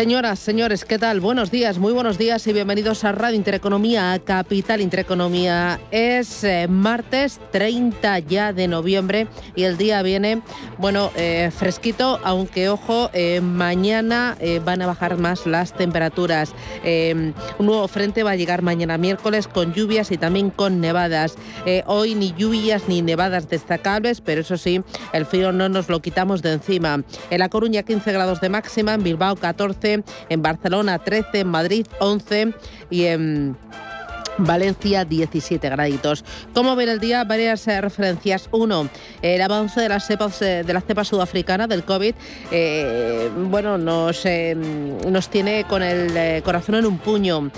Señoras, señores, ¿qué tal? Buenos días, muy buenos días y bienvenidos a Radio Intereconomía, a Capital Intereconomía. Es eh, martes 30 ya de noviembre y el día viene, bueno, eh, fresquito, aunque ojo, eh, mañana van a bajar más las temperaturas. un nuevo frente va a llegar mañana miércoles con lluvias y también con nevadas. hoy ni lluvias ni nevadas destacables, pero eso sí, el frío no nos lo quitamos de encima. En La Coruña 15 grados de máxima, en Bilbao 14 en Barcelona 13, en Madrid 11 y en... Valencia 17 graditos. ¿Cómo ver el día? Varias eh, referencias. Uno, el avance de eh, la cepa sudafricana del COVID, eh, bueno, nos, nos tiene con el corazón en un puño.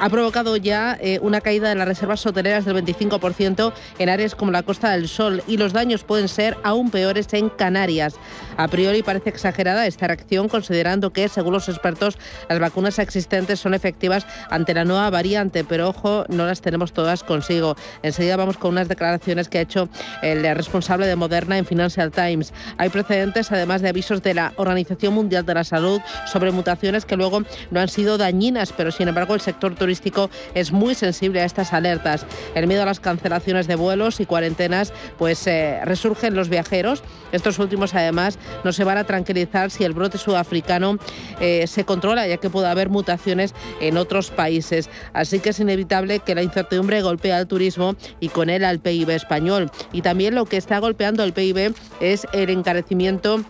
ha provocado ya una caída de las reservas hoteleras del 25% en áreas como la Costa del Sol y los daños pueden ser aún peores en Canarias. A priori parece exagerada esta reacción considerando que, según los expertos, las vacunas existentes son efectivas ante la nueva variante pero ojo, no las tenemos todas consigo. Enseguida vamos con unas declaraciones que ha hecho el responsable de Moderna en Financial Times. Hay precedentes, además de avisos de la Organización Mundial de la Salud sobre mutaciones que luego no han sido dañinas, pero sin embargo el sector turístico es muy sensible a estas alertas. El miedo a las cancelaciones de vuelos y cuarentenas, pues eh, resurgen los viajeros. Estos últimos, además, no se van a tranquilizar si el brote sudafricano eh, se controla, ya que puede haber mutaciones en otros países. Así que es inevitable que la incertidumbre golpee al turismo y con él al PIB español. Y también lo que está golpeando el PIB es el encarecimiento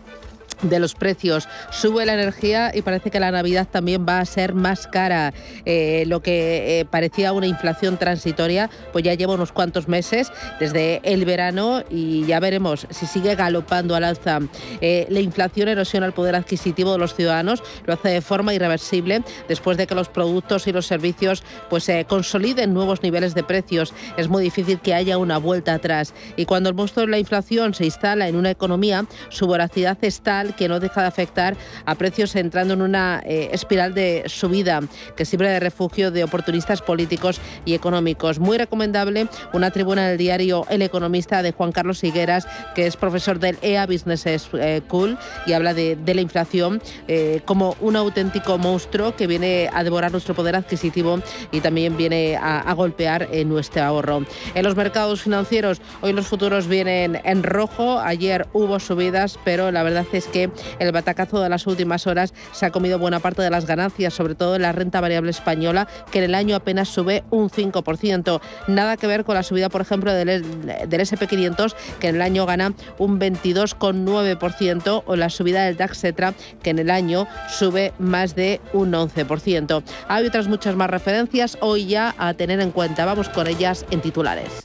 de los precios. Sube la energía y parece que la Navidad también va a ser más cara. Eh, lo que eh, parecía una inflación transitoria, pues ya lleva unos cuantos meses desde el verano y ya veremos si sigue galopando al alza. Eh, la inflación erosiona el poder adquisitivo de los ciudadanos, lo hace de forma irreversible después de que los productos y los servicios pues consoliden nuevos niveles de precios. Es muy difícil que haya una vuelta atrás. Y cuando el monstruo de la inflación se instala en una economía, su voracidad es que no deja de afectar a precios entrando en una eh, espiral de subida que sirve de refugio de oportunistas políticos y económicos. Muy recomendable una tribuna del diario El Economista de Juan Carlos Higueras, que es profesor del EA Business School y habla de, la inflación eh, como un auténtico monstruo que viene a devorar nuestro poder adquisitivo y también viene a, golpear en nuestro ahorro. En los mercados financieros, hoy los futuros vienen en rojo, ayer hubo subidas, pero la verdad es que el batacazo de las últimas horas se ha comido buena parte de las ganancias, sobre todo en la renta variable española, que en el año apenas sube un 5%. Nada que ver con la subida, por ejemplo, del, del SP500, que en el año gana un 22,9%, o la subida del DAX Cetra, que en el año sube más de un 11%. Hay otras muchas más referencias hoy ya a tener en cuenta. Vamos con ellas en titulares.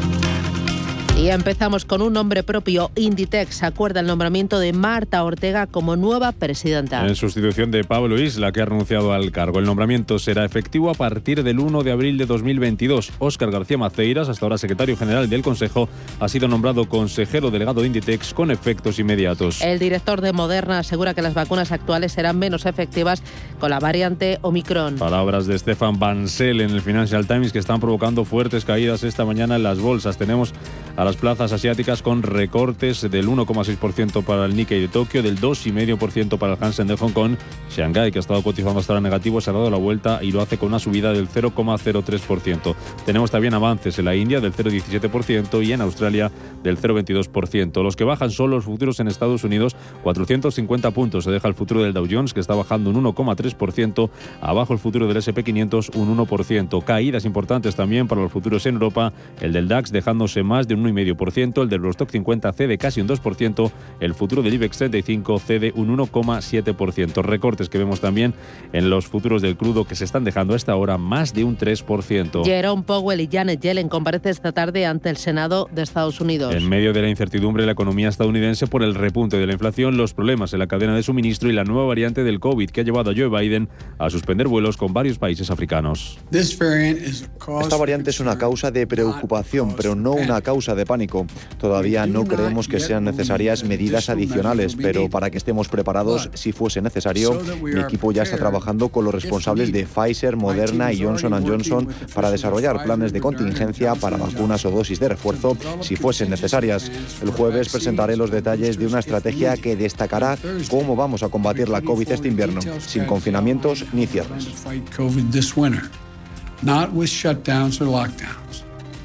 Y empezamos con un nombre propio. Inditex acuerda el nombramiento de Marta Ortega como nueva presidenta. En sustitución de Pablo Isla, que ha renunciado al cargo. El nombramiento será efectivo a partir del 1 de abril de 2022. Óscar García Maceiras, hasta ahora secretario general del Consejo, ha sido nombrado consejero delegado de Inditex con efectos inmediatos. El director de Moderna asegura que las vacunas actuales serán menos efectivas con la variante Omicron. Palabras de Stefan Bansel en el Financial Times que están provocando fuertes caídas esta mañana en las bolsas. Tenemos a las plazas asiáticas con recortes del 1,6% para el Nikkei de Tokio, del 2,5% para el Hansen de Hong Kong. Shanghai, que ha estado cotizando hasta ahora negativo, se ha dado la vuelta y lo hace con una subida del 0,03%. Tenemos también avances en la India del 0,17% y en Australia del 0,22%. Los que bajan son los futuros en Estados Unidos, 450 puntos. Se deja el futuro del Dow Jones, que está bajando un 1,3%. Abajo el futuro del SP500, un 1%. Caídas importantes también para los futuros en Europa, el del DAX dejándose más de un 1,5%, el del Eurostock 50 cede casi un 2%, el futuro del IBEX 35 cede un 1,7%. Recortes que vemos también en los futuros del crudo que se están dejando a esta hora más de un 3%. Jerome Powell y Janet Yellen comparecen esta tarde ante el Senado de Estados Unidos. En medio de la incertidumbre de la economía estadounidense por el repunte de la inflación, los problemas en la cadena de suministro y la nueva variante del COVID que ha llevado a Joe Biden a suspender vuelos con varios países africanos. Esta variante es una causa de preocupación, pero no una causa de pánico. Todavía no creemos que sean necesarias medidas adicionales, pero para que estemos preparados si fuese necesario, mi equipo ya está trabajando con los responsables de Pfizer, Moderna y Johnson Johnson para desarrollar planes de contingencia para vacunas o dosis de refuerzo si fuesen necesarias. El jueves presentaré los detalles de una estrategia que destacará cómo vamos a combatir la COVID este invierno, sin confinamientos ni cierres.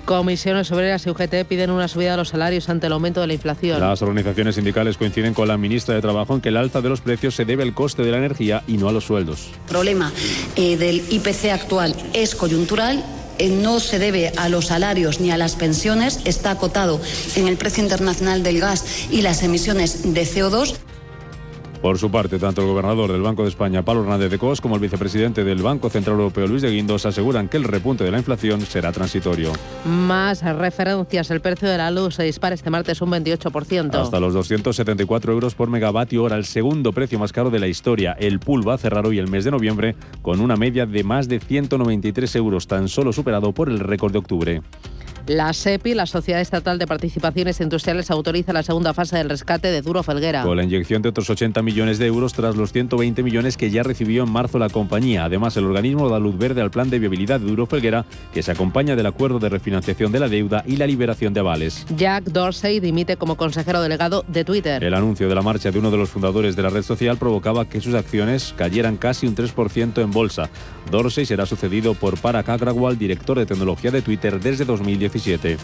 Comisiones Obreras y UGT piden una subida de los salarios ante el aumento de la inflación. Las organizaciones sindicales coinciden con la ministra de Trabajo en que el alza de los precios se debe al coste de la energía y no a los sueldos. El problema eh, del IPC actual es coyuntural eh, no se debe a los salarios ni a las pensiones, está acotado en el precio internacional del gas y las emisiones de CO2. Por su parte, tanto el gobernador del Banco de España, Pablo Hernández de Cos, como el vicepresidente del Banco Central Europeo, Luis de Guindos, aseguran que el repunte de la inflación será transitorio. Más referencias. El precio de la luz se dispara este martes un 28%. Hasta los 274 euros por megavatio hora, el segundo precio más caro de la historia. El pool va a cerrar hoy el mes de noviembre con una media de más de 193 euros, tan solo superado por el récord de octubre. La SEPI, la Sociedad Estatal de Participaciones Industriales, autoriza la segunda fase del rescate de Duro Felguera. Con la inyección de otros 80 millones de euros tras los 120 millones que ya recibió en marzo la compañía. Además, el organismo da luz verde al plan de viabilidad de Duro Felguera, que se acompaña del acuerdo de refinanciación de la deuda y la liberación de avales. Jack Dorsey dimite como consejero delegado de Twitter. El anuncio de la marcha de uno de los fundadores de la red social provocaba que sus acciones cayeran casi un 3% en bolsa. Dorsey será sucedido por Parag Agrawal, director de tecnología de Twitter desde 2017.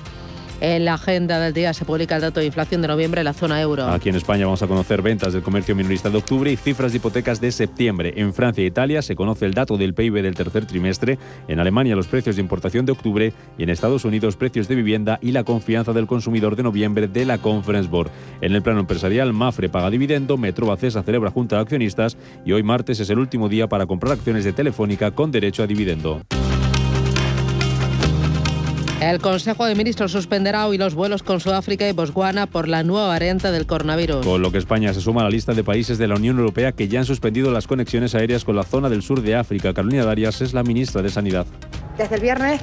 En la agenda del día se publica el dato de inflación de noviembre en la zona euro. Aquí en España vamos a conocer ventas del comercio minorista de octubre y cifras de hipotecas de septiembre. En Francia e Italia se conoce el dato del PIB del tercer trimestre. En Alemania los precios de importación de octubre y en Estados Unidos precios de vivienda y la confianza del consumidor de noviembre de la Conference Board. En el plano empresarial, Mafre paga dividendo, Metro Bacesa celebra junta de accionistas y hoy martes es el último día para comprar acciones de Telefónica con derecho a dividendo. El Consejo de Ministros suspenderá hoy los vuelos con Sudáfrica y Botswana por la nueva variante del coronavirus. Con lo que España se suma a la lista de países de la Unión Europea que ya han suspendido las conexiones aéreas con la zona del sur de África. Carolina Darias es la ministra de Sanidad. Desde el viernes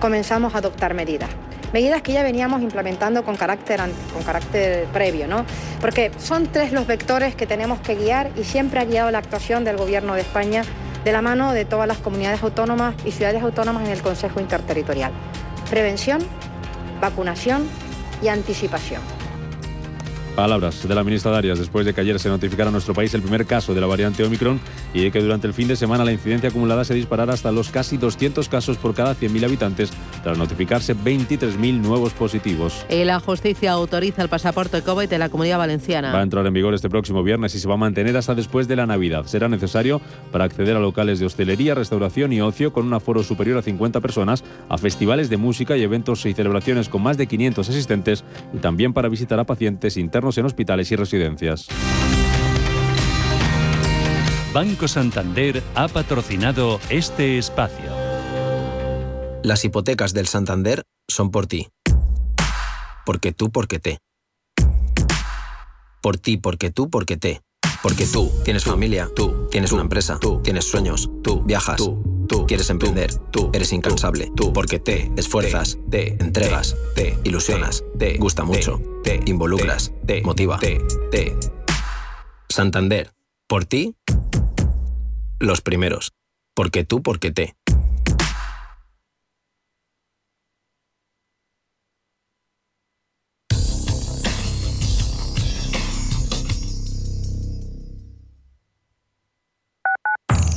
comenzamos a adoptar medidas. Medidas que ya veníamos implementando con carácter, con carácter previo, ¿no? Porque son tres los vectores que tenemos que guiar y siempre ha guiado la actuación del Gobierno de España de la mano de todas las comunidades autónomas y ciudades autónomas en el Consejo Interterritorial prevención, vacunación y anticipación. Palabras de la ministra Darias después de que ayer se notificara en nuestro país el primer caso de la variante Omicron y de que durante el fin de semana la incidencia acumulada se disparara hasta los casi 200 casos por cada 100.000 habitantes, tras notificarse 23.000 nuevos positivos. Y la justicia autoriza el pasaporte COVID de la Comunidad Valenciana. Va a entrar en vigor este próximo viernes y se va a mantener hasta después de la Navidad. Será necesario para acceder a locales de hostelería, restauración y ocio con un aforo superior a 50 personas, a festivales de música y eventos y celebraciones con más de 500 asistentes y también para visitar a pacientes internos en hospitales y residencias. Banco Santander ha patrocinado este espacio. Las hipotecas del Santander son por ti. Porque tú, porque te. Por ti, porque tú, porque te. Porque tú tienes familia, tú tienes una empresa, tú tienes sueños, tú viajas, tú, tú quieres emprender, tú eres incansable, tú porque te esfuerzas, te entregas, te ilusionas, te gusta mucho, te involucras, te motiva, te. Santander, por ti, los primeros. Porque tú, porque te.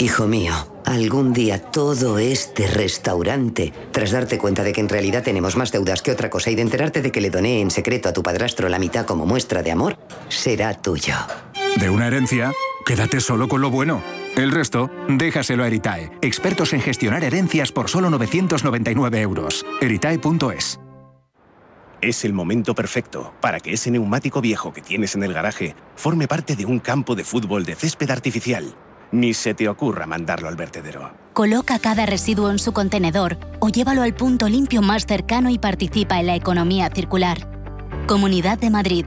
Hijo mío, algún día todo este restaurante, tras darte cuenta de que en realidad tenemos más deudas que otra cosa y de enterarte de que le doné en secreto a tu padrastro la mitad como muestra de amor, será tuyo. De una herencia, quédate solo con lo bueno. El resto, déjaselo a Eritae, expertos en gestionar herencias por solo 999 euros. Eritae.es. Es el momento perfecto para que ese neumático viejo que tienes en el garaje forme parte de un campo de fútbol de césped artificial ni se te ocurra mandarlo al vertedero. Coloca cada residuo en su contenedor o llévalo al punto limpio más cercano y participa en la economía circular. Comunidad de Madrid,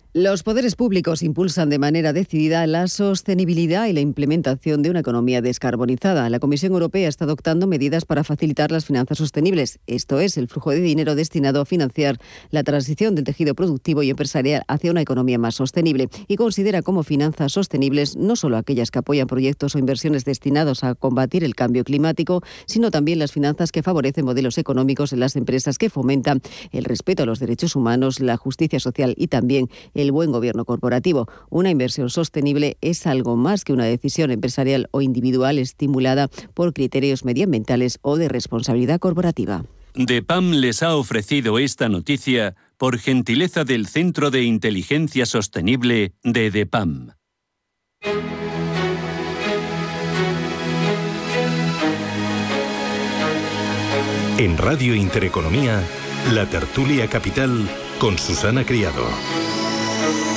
Los poderes públicos impulsan de manera decidida la sostenibilidad y la implementación de una economía descarbonizada. La Comisión Europea está adoptando medidas para facilitar las finanzas sostenibles, esto es, el flujo de dinero destinado a financiar la transición del tejido productivo y empresarial hacia una economía más sostenible y considera como finanzas sostenibles no solo aquellas que apoyan proyectos o inversiones destinados a combatir el cambio climático, sino también las finanzas que favorecen modelos económicos en las empresas que fomentan el respeto a los derechos humanos, la justicia social y también buen gobierno corporativo. Una inversión sostenible es algo más que una decisión empresarial o individual estimulada por criterios medioambientales o de responsabilidad corporativa. DEPAM les ha ofrecido esta noticia por gentileza del Centro de Inteligencia Sostenible de DEPAM. En Radio Intereconomía, la tertulia capital con Susana Criado. Thank you.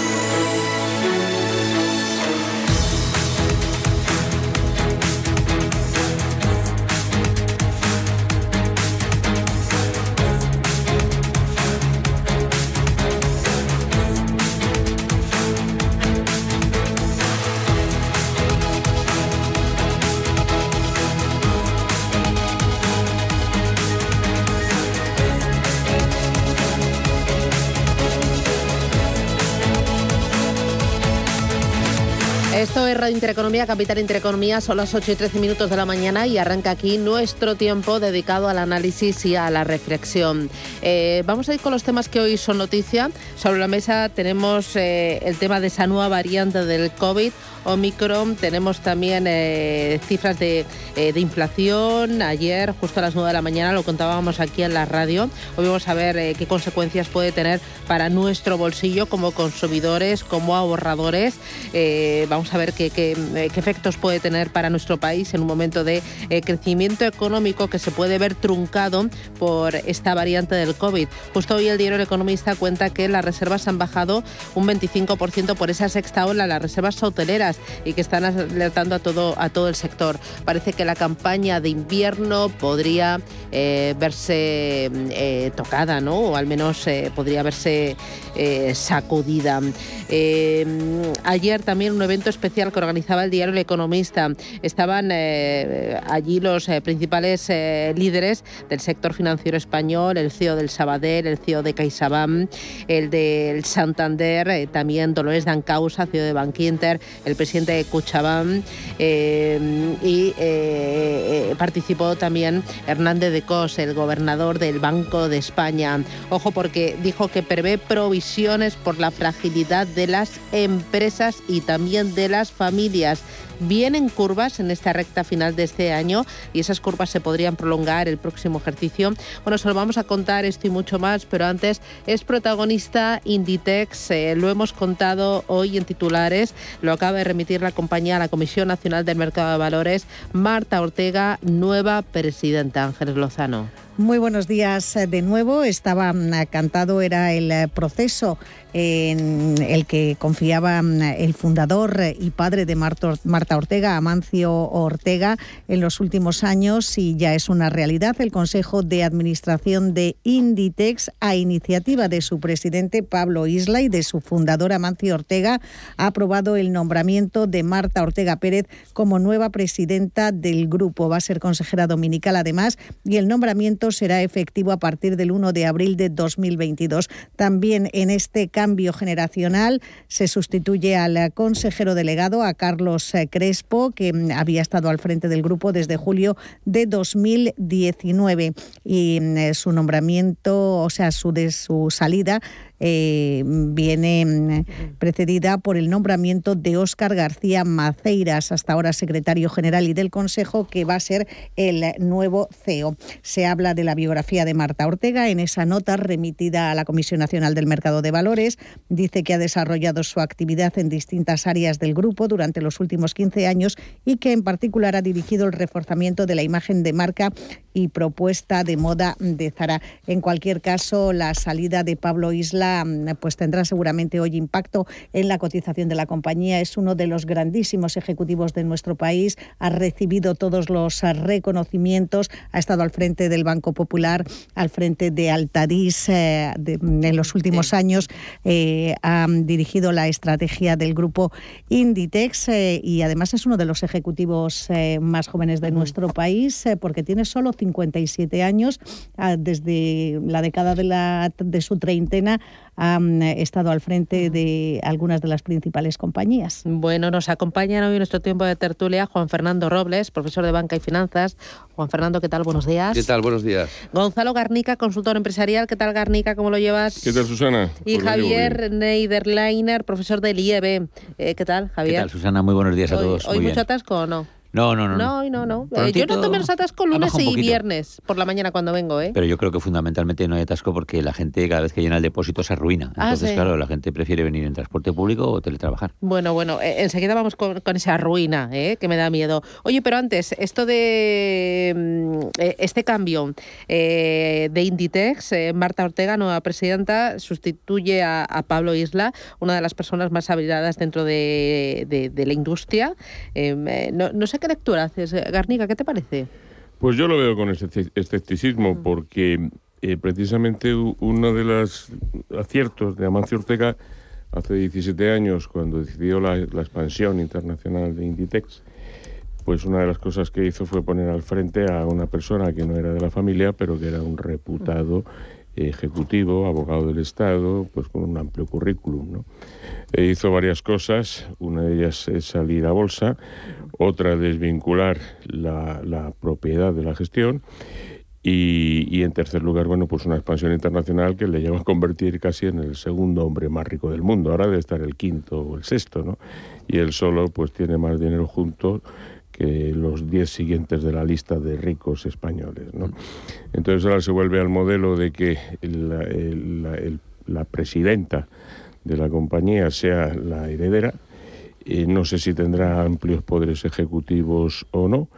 Esto es Radio Intereconomía, Capital Intereconomía, son las 8 y 13 minutos de la mañana y arranca aquí nuestro tiempo dedicado al análisis y a la reflexión. Eh, vamos a ir con los temas que hoy son noticia. Sobre la mesa tenemos eh, el tema de esa nueva variante del COVID. Omicron. Tenemos también eh, cifras de, inflación. Ayer, justo a las 9 de la mañana, lo contábamos aquí en la radio. Hoy vamos a ver qué consecuencias puede tener para nuestro bolsillo como consumidores, como ahorradores. vamos a ver qué, qué, efectos puede tener para nuestro país en un momento de crecimiento económico que se puede ver truncado por esta variante del COVID. Justo hoy el diario El Economista cuenta que las reservas han bajado un 25% por esa sexta ola, las reservas hoteleras, y que están alertando a todo, a todo el sector. Parece que la campaña de invierno podría eh, verse eh, tocada, ¿no? O al menos eh, podría verse sacudida. ayer también un evento especial que organizaba el diario El Economista. Estaban allí los principales líderes del sector financiero español, el CEO del Sabadell, el CEO de CaixaBank, el del Santander, también Dolores Dancausa, CEO de Bankinter, el presidente de Cuchabán y participó también Hernández de Cos, el gobernador del Banco de España. Ojo porque dijo que prevé provisiones por la fragilidad de las empresas y también de las familias vienen curvas en esta recta final de este año y esas curvas se podrían prolongar el próximo ejercicio. Bueno, se lo vamos a contar esto y mucho más, pero antes es protagonista Inditex, eh, lo hemos contado hoy en titulares, lo acaba de remitir la compañía a la Comisión Nacional del Mercado de Valores, Marta Ortega, nueva presidenta. Ángeles Lozano. Muy buenos días eh, de nuevo. Estaba mm, cantado, era el eh, proceso en el que confiaba mm, el fundador y padre de Marta Ortega, Amancio Ortega, en los últimos años y ya es una realidad. El Consejo de Administración de Inditex, a iniciativa de su presidente Pablo Isla y de su fundador Amancio Ortega, ha aprobado el nombramiento de Marta Ortega Pérez como nueva presidenta del grupo. Va a ser consejera dominical además y el nombramiento será efectivo a partir del 1 de abril de 2022. También en este cambio generacional se sustituye al consejero delegado, a Carlos eh, Crespo, que mm, había estado al frente del grupo desde julio de 2019. Y mm, eh, su nombramiento, o sea, su, de su salida eh, viene mm, precedida por el nombramiento de Óscar García Maceiras, hasta ahora secretario general y del Consejo, que va a ser el nuevo CEO. Se habla de la biografía de Marta Ortega en esa nota remitida a la Comisión Nacional del Mercado de Valores. Dice que ha desarrollado su actividad en distintas áreas del grupo durante los últimos 15 años y que en particular ha dirigido el reforzamiento de la imagen de marca y propuesta de moda de Zara. En cualquier caso, la salida de Pablo Isla pues tendrá seguramente hoy impacto en la cotización de la compañía. Es uno de los grandísimos ejecutivos de nuestro país, ha recibido todos los reconocimientos, ha estado al frente del Banco Popular, al frente de Altadis eh, en los últimos años, eh, ha dirigido la estrategia del grupo Inditex eh, y además es uno de los ejecutivos más jóvenes de nuestro país porque tiene solo 57 años, ah, desde la década de, la, de su treintena ha estado al frente de algunas de las principales compañías. Bueno, nos acompaña hoy en nuestro tiempo de tertulia Juan Fernando Robles, profesor de Banca y Finanzas. Juan Fernando, ¿qué tal? Buenos días. ¿Qué tal? Buenos días. Gonzalo Garnica, consultor empresarial. ¿Qué tal, Garnica? ¿Cómo lo llevas? ¿Qué tal, Susana? Y pues Javier Neiderleiner, profesor del IEB. Eh, ¿Qué tal, Javier? ¿Qué tal, Susana? Muy buenos días a todos. ¿Hoy mucho atasco o no? No, no, no. No, no, no. Eh, yo no tomo los atascos lunes y viernes por la mañana cuando vengo, ¿eh? Pero yo creo que fundamentalmente no hay atasco porque la gente cada vez que llena el depósito se arruina. Ah, Entonces, claro, la gente prefiere venir en transporte público o teletrabajar. Bueno, bueno, eh, enseguida vamos con, esa ruina, ¿eh? que me da miedo. Oye, pero antes, esto de mm, este cambio de Inditex, Marta Ortega, nueva presidenta, sustituye a, Pablo Isla, una de las personas más habilitadas dentro de, la industria. Em, no, no sé ¿Qué lectura haces, Garnica? ¿Qué te parece? Pues yo lo veo con escepticismo, porque eh, precisamente uno de los aciertos de Amancio Ortega hace 17 años, cuando decidió la, expansión internacional de Inditex, pues una de las cosas que hizo fue poner al frente a una persona que no era de la familia, pero que era un reputado ejecutivo, abogado del Estado, pues con un amplio currículum. ¿no? E hizo varias cosas, una de ellas es salir a bolsa, otra desvincular la, propiedad de la gestión y, en tercer lugar, bueno, pues una expansión internacional que le lleva a convertir casi en el segundo hombre más rico del mundo. Ahora debe estar el quinto o el sexto, ¿no? Y él solo pues tiene más dinero junto que los diez siguientes de la lista de ricos españoles. ¿no? Entonces ahora se vuelve al modelo de que la, presidenta de la compañía sea la heredera. No sé si tendrá amplios poderes ejecutivos o no,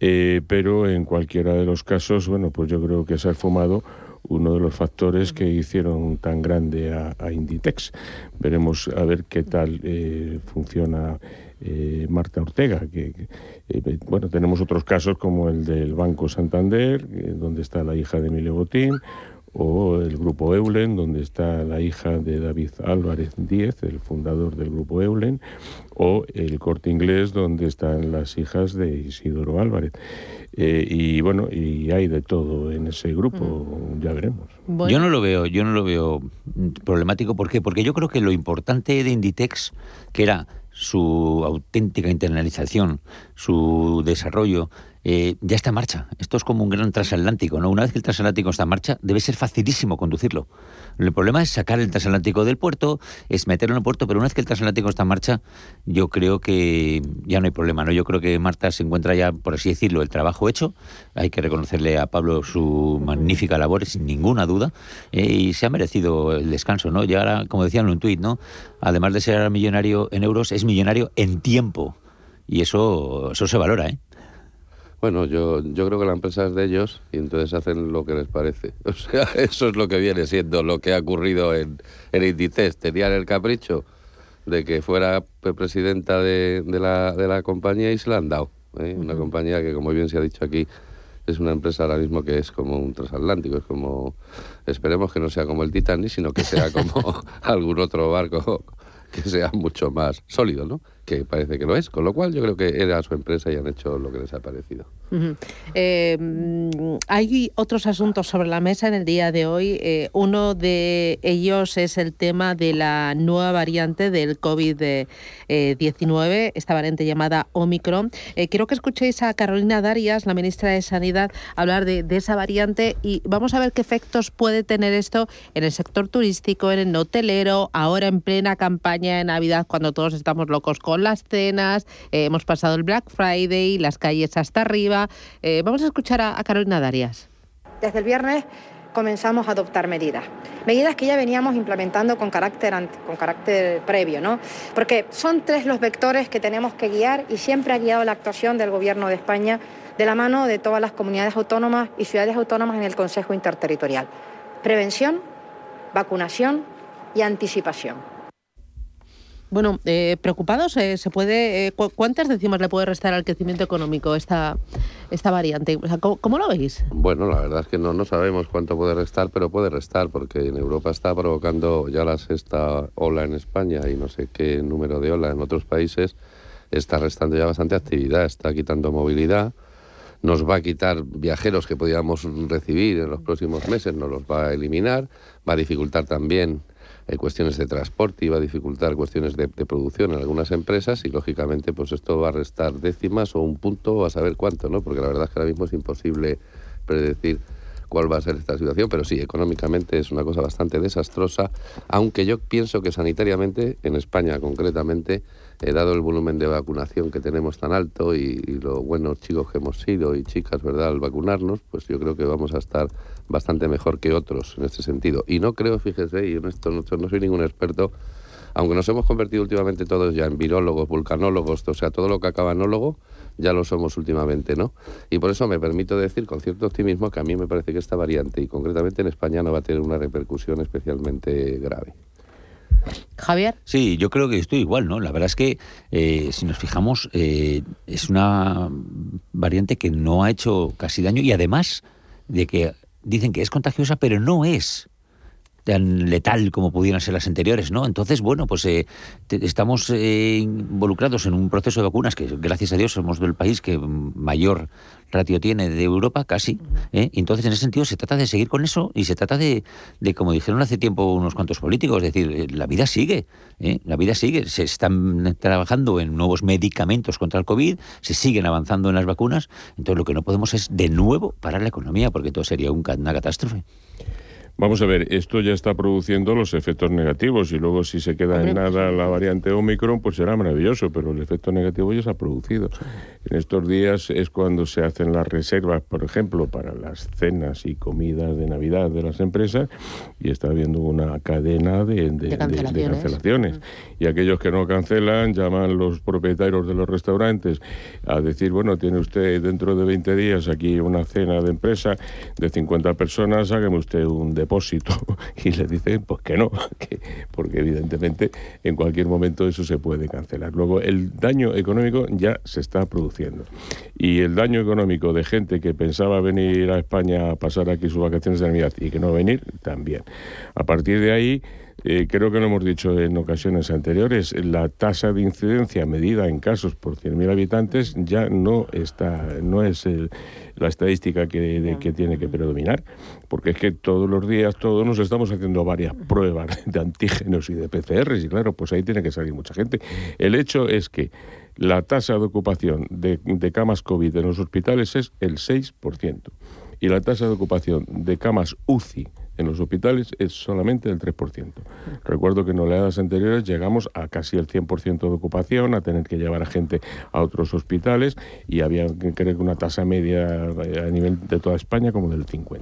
eh, pero en cualquiera de los casos, bueno, pues yo creo que se ha fumado uno de los factores que hicieron tan grande a, Inditex. Veremos a ver qué tal eh, funciona eh, Marta Ortega, que, bueno, tenemos otros casos como el del Banco Santander, donde está la hija de Emilio Botín, o el Grupo Eulen, donde está la hija de David Álvarez Díez, el fundador del Grupo Eulen, o el Corte Inglés, donde están las hijas de Isidoro Álvarez. Eh, y bueno, y hay de todo en ese grupo, ya veremos. Yo no lo veo, yo no lo veo problemático, ¿por qué? Porque yo creo que lo importante de Inditex, que era su auténtica internalización, su desarrollo, eh, ya está en marcha. Esto es como un gran transatlántico, ¿no? Una vez que el transatlántico está en marcha, debe ser facilísimo conducirlo. El problema es sacar el transatlántico del puerto, es meterlo en el puerto, pero una vez que el transatlántico está en marcha, yo creo que ya no hay problema, ¿no? Yo creo que Marta se encuentra ya, por así decirlo, el trabajo hecho. Hay que reconocerle a Pablo su magnífica labor, sin ninguna duda, eh, y se ha merecido el descanso, ¿no? Y ahora, como decían en un tuit, ¿no? Además de ser millonario en euros, es millonario en tiempo. Y eso, eso se valora, ¿eh? Bueno, yo, yo creo que la empresa es de ellos y entonces hacen lo que les parece. O sea, eso es lo que viene siendo lo que ha ocurrido en, en Inditex. Tenían el capricho de que fuera presidenta de, de, la, de la compañía y se la han dado. ¿eh? Una compañía que, como bien se ha dicho aquí, es una empresa ahora mismo que es como un transatlántico, es como, esperemos que no sea como el Titanic, sino que sea como algún otro barco que sea mucho más sólido, ¿no? Que parece que lo es, con lo cual yo creo que era su empresa y han hecho lo que les ha parecido. eh, hay otros asuntos sobre la mesa en el día de hoy. Eh, uno de ellos es el tema de la nueva variante del COVID-19, esta variante llamada Omicron. Eh, quiero que escuchéis a Carolina Darias, la ministra de Sanidad, hablar de, de, esa variante y vamos a ver qué efectos puede tener esto en el sector turístico, en el hotelero, ahora en plena campaña de Navidad, cuando todos estamos locos con las cenas, eh, hemos pasado el Black Friday, las calles hasta arriba. Eh, vamos a escuchar a, a Carolina Darias. Desde el viernes comenzamos a adoptar medidas. Medidas que ya veníamos implementando con carácter, con carácter previo, ¿no? Porque son tres los vectores que tenemos que guiar y siempre ha guiado la actuación del Gobierno de España de la mano de todas las comunidades autónomas y ciudades autónomas en el Consejo Interterritorial. Prevención, vacunación y anticipación. Bueno, eh, preocupados, eh, se puede, eh, cu ¿cuántas décimas le puede restar al crecimiento económico esta, esta variante? O sea, ¿cómo, ¿cómo, lo veis? Bueno, la verdad es que no, no sabemos cuánto puede restar, pero puede restar, porque en Europa está provocando ya la sexta ola en España y no sé qué número de ola en otros países, está restando ya bastante actividad, está quitando movilidad nos va a quitar viajeros que podíamos recibir en los próximos meses, nos los va a eliminar, va a dificultar también eh, cuestiones de transporte y va a dificultar cuestiones de, de, producción en algunas empresas y lógicamente pues esto va a restar décimas o un punto o a saber cuánto, ¿no? Porque la verdad es que ahora mismo es imposible predecir cuál va a ser esta situación, pero sí, económicamente es una cosa bastante desastrosa, aunque yo pienso que sanitariamente, en España concretamente, eh, dado el volumen de vacunación que tenemos tan alto y, lo buenos chicos que hemos sido y chicas, ¿verdad?, al vacunarnos, pues yo creo que vamos a estar bastante mejor que otros en este sentido. Y no creo, fíjese, y en esto no, no soy ningún experto, aunque nos hemos convertido últimamente todos ya en virólogos, vulcanólogos, o sea, todo lo que acaba enólogo, ya lo somos últimamente, ¿no? Y por eso me permito decir con cierto optimismo que a mí me parece que esta variante, y concretamente en España, no va a tener una repercusión especialmente grave. Javier. Sí, yo creo que estoy igual, ¿no? La verdad es que eh, si nos fijamos, eh, es una variante que no ha hecho casi daño y además de que dicen que es contagiosa, pero no es tan letal como pudieran ser las anteriores, ¿no? Entonces, bueno, pues eh, te, estamos eh, involucrados en un proceso de vacunas que, gracias a Dios, somos del país que mayor ratio tiene de Europa, casi. ¿eh? Entonces, en ese sentido, se trata de seguir con eso y se trata de, de como dijeron hace tiempo unos cuantos políticos, es decir, la vida sigue, ¿eh? la vida sigue. Se están trabajando en nuevos medicamentos contra el COVID, se siguen avanzando en las vacunas. Entonces, lo que no podemos es, de nuevo, parar la economía, porque todo sería un, una catástrofe. Vamos a ver, esto ya está produciendo los efectos negativos y luego si se queda en nada la variante Omicron, pues será maravilloso, pero el efecto negativo ya se ha producido. En estos días es cuando se hacen las reservas, por ejemplo, para las cenas y comidas de Navidad de las empresas y está habiendo una cadena de, de, de cancelaciones. De cancelaciones. Mm. Y aquellos que no cancelan llaman los propietarios de los restaurantes a decir, bueno, tiene usted dentro de 20 días aquí una cena de empresa de 50 personas, hágame usted un depósito y le dicen pues que no, que, porque evidentemente en cualquier momento eso se puede cancelar. Luego el daño económico ya se está produciendo y el daño económico de gente que pensaba venir a España a pasar aquí sus vacaciones de Navidad y que no venir también. A partir de ahí eh, creo que lo hemos dicho en ocasiones anteriores, la tasa de incidencia medida en casos por 100.000 habitantes ya no está, no es la estadística que, que, tiene que predominar, porque es que todos los días todos nos estamos haciendo varias pruebas de antígenos y de PCRs y claro, pues ahí tiene que salir mucha gente. El hecho es que la tasa de ocupación de, de camas COVID en los hospitales es el 6% y la tasa de ocupación de camas UCI en los hospitales es solamente del 3%. Recuerdo que en oleadas anteriores llegamos a casi el 100% de ocupación, a tener que llevar a gente a otros hospitales y había, creo que una tasa media a nivel de toda España como del 50%.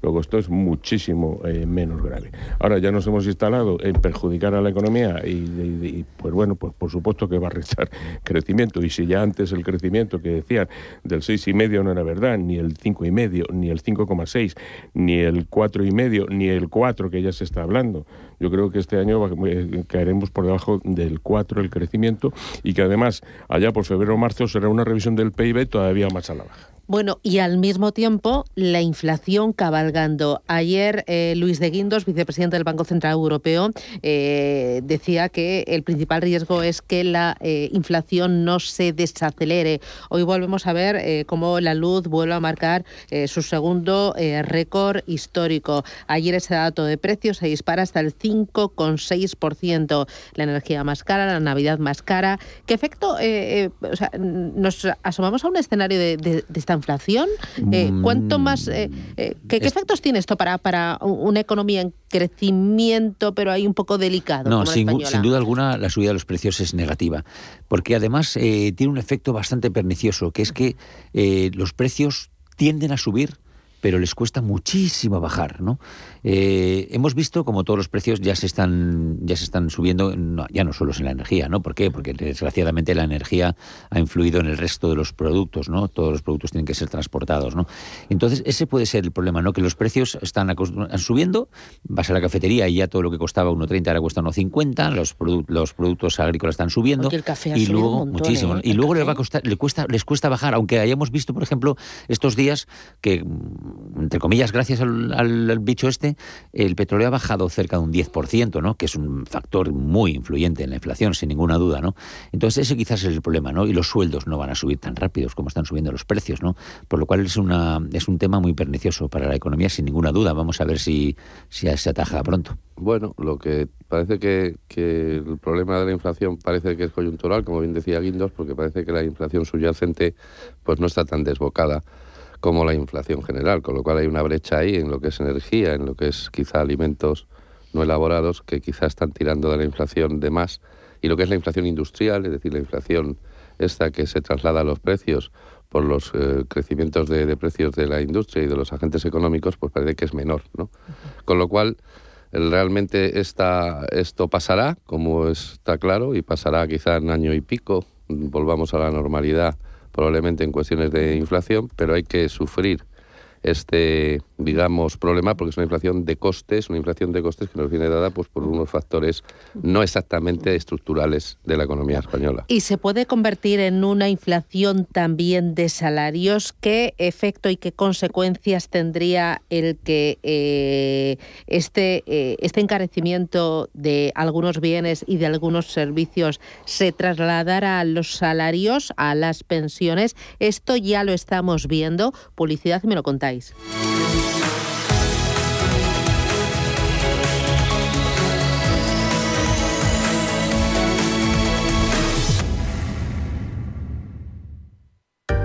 Luego esto es muchísimo eh, menos grave. Ahora ya nos hemos instalado en perjudicar a la economía y, pues bueno, pues por supuesto que va a restar crecimiento y si ya antes el crecimiento que decían del 6,5 no era verdad, ni el 5,5, ni el 5,6, ni el 4,5, ni el 4 que ya se está hablando. Yo creo que este año eh, caeremos por debajo del 4 el crecimiento y que además allá por febrero o marzo será una revisión del PIB todavía más a la baja. Bueno, y al mismo tiempo la inflación cabalgando. Ayer eh, Luis de Guindos, vicepresidente del Banco Central Europeo, eh, decía que el principal riesgo es que la inflación no se desacelere. Hoy volvemos a ver cómo la luz vuelve a marcar su segundo récord histórico. Ayer ese dato de precios se dispara hasta el 5,6%. La energía más cara, la Navidad más cara. ¿Qué efecto? o sea, nos asomamos a un escenario de, de, de inflación? Eh, ¿Cuánto más, eh, eh, ¿qué, efectos tiene esto para, para una economía en crecimiento, pero hay un poco delicado? No, sin, duda alguna la subida de los precios es negativa, porque además tiene un efecto bastante pernicioso, que es que los precios tienden a subir pero les cuesta muchísimo bajar, ¿no? Eh, hemos visto como todos los precios ya se están ya se están subiendo, ya no solo en la energía, ¿no? ¿Por qué? Porque desgraciadamente la energía ha influido en el resto de los productos, ¿no? Todos los productos tienen que ser transportados, ¿no? Entonces ese puede ser el problema, ¿no? Que los precios están subiendo, vas a la cafetería y ya todo lo que costaba 1,30 ahora cuesta 1,50, los, los productos agrícolas están subiendo y luego muchísimo, ¿eh? y luego les va a costar, les cuesta les cuesta bajar, aunque hayamos visto, por ejemplo, estos días que entre comillas gracias al bicho este el petróleo ha bajado cerca de un 10%, ¿no? que es un factor muy influyente en la inflación, sin ninguna duda. ¿no? Entonces ese quizás es el problema, ¿no? y los sueldos no van a subir tan rápidos como están subiendo los precios, ¿no? por lo cual es, una, es un tema muy pernicioso para la economía, sin ninguna duda. Vamos a ver si, si se ataja pronto. Bueno, lo que parece que, que el problema de la inflación parece que es coyuntural, como bien decía Guindos, porque parece que la inflación subyacente pues no está tan desbocada como la inflación general, con lo cual hay una brecha ahí en lo que es energía, en lo que es quizá alimentos no elaborados, que quizá están tirando de la inflación de más, y lo que es la inflación industrial, es decir, la inflación esta que se traslada a los precios por los eh, crecimientos de, precios de la industria y de los agentes económicos, pues parece que es menor, ¿no? Con lo cual, realmente esta, esto pasará, como está claro, y pasará quizá en año y pico, volvamos a la normalidad probablemente en cuestiones de inflación, pero hay que sufrir este, digamos, problema porque es una inflación de costes, una inflación de costes que nos viene dada pues, por unos factores no exactamente estructurales de la economía española. ¿Y se puede convertir en una inflación también de salarios? ¿Qué efecto y qué consecuencias tendría el que eh, este, eh, este encarecimiento de algunos bienes y de algunos servicios se trasladara a los salarios, a las pensiones? Esto ya lo estamos viendo. Publicidad, me lo contáis.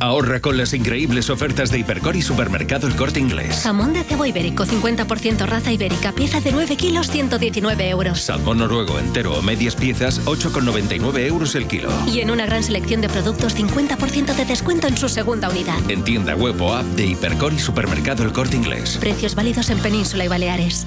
Ahorra con las increíbles ofertas de Hipercor y Supermercado El Corte Inglés. Jamón de cebo ibérico, 50% raza ibérica, pieza de 9 kilos, 119 euros. Salmón noruego entero o medias piezas, 8,99 euros el kilo. Y en una gran selección de productos, 50% de descuento en su segunda unidad. En tienda web o app de Hipercor y Supermercado El Corte Inglés. Precios válidos en Península y Baleares.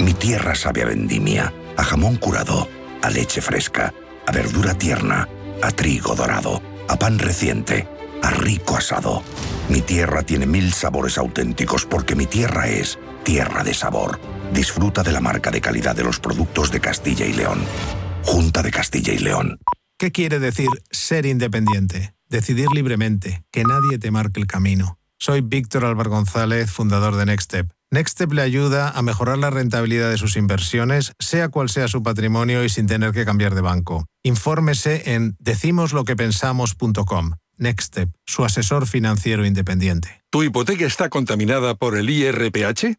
Mi tierra sabe a vendimia, a jamón curado, a leche fresca, a verdura tierna, a trigo dorado, a pan reciente, a rico asado. Mi tierra tiene mil sabores auténticos porque mi tierra es tierra de sabor. Disfruta de la marca de calidad de los productos de Castilla y León. Junta de Castilla y León. ¿Qué quiere decir ser independiente? Decidir libremente, que nadie te marque el camino. Soy Víctor Álvaro González, fundador de Nextstep. Nextstep le ayuda a mejorar la rentabilidad de sus inversiones, sea cual sea su patrimonio y sin tener que cambiar de banco. Infórmese en decimosloquepensamos.com. Nextstep, su asesor financiero independiente. ¿Tu hipoteca está contaminada por el IRPH?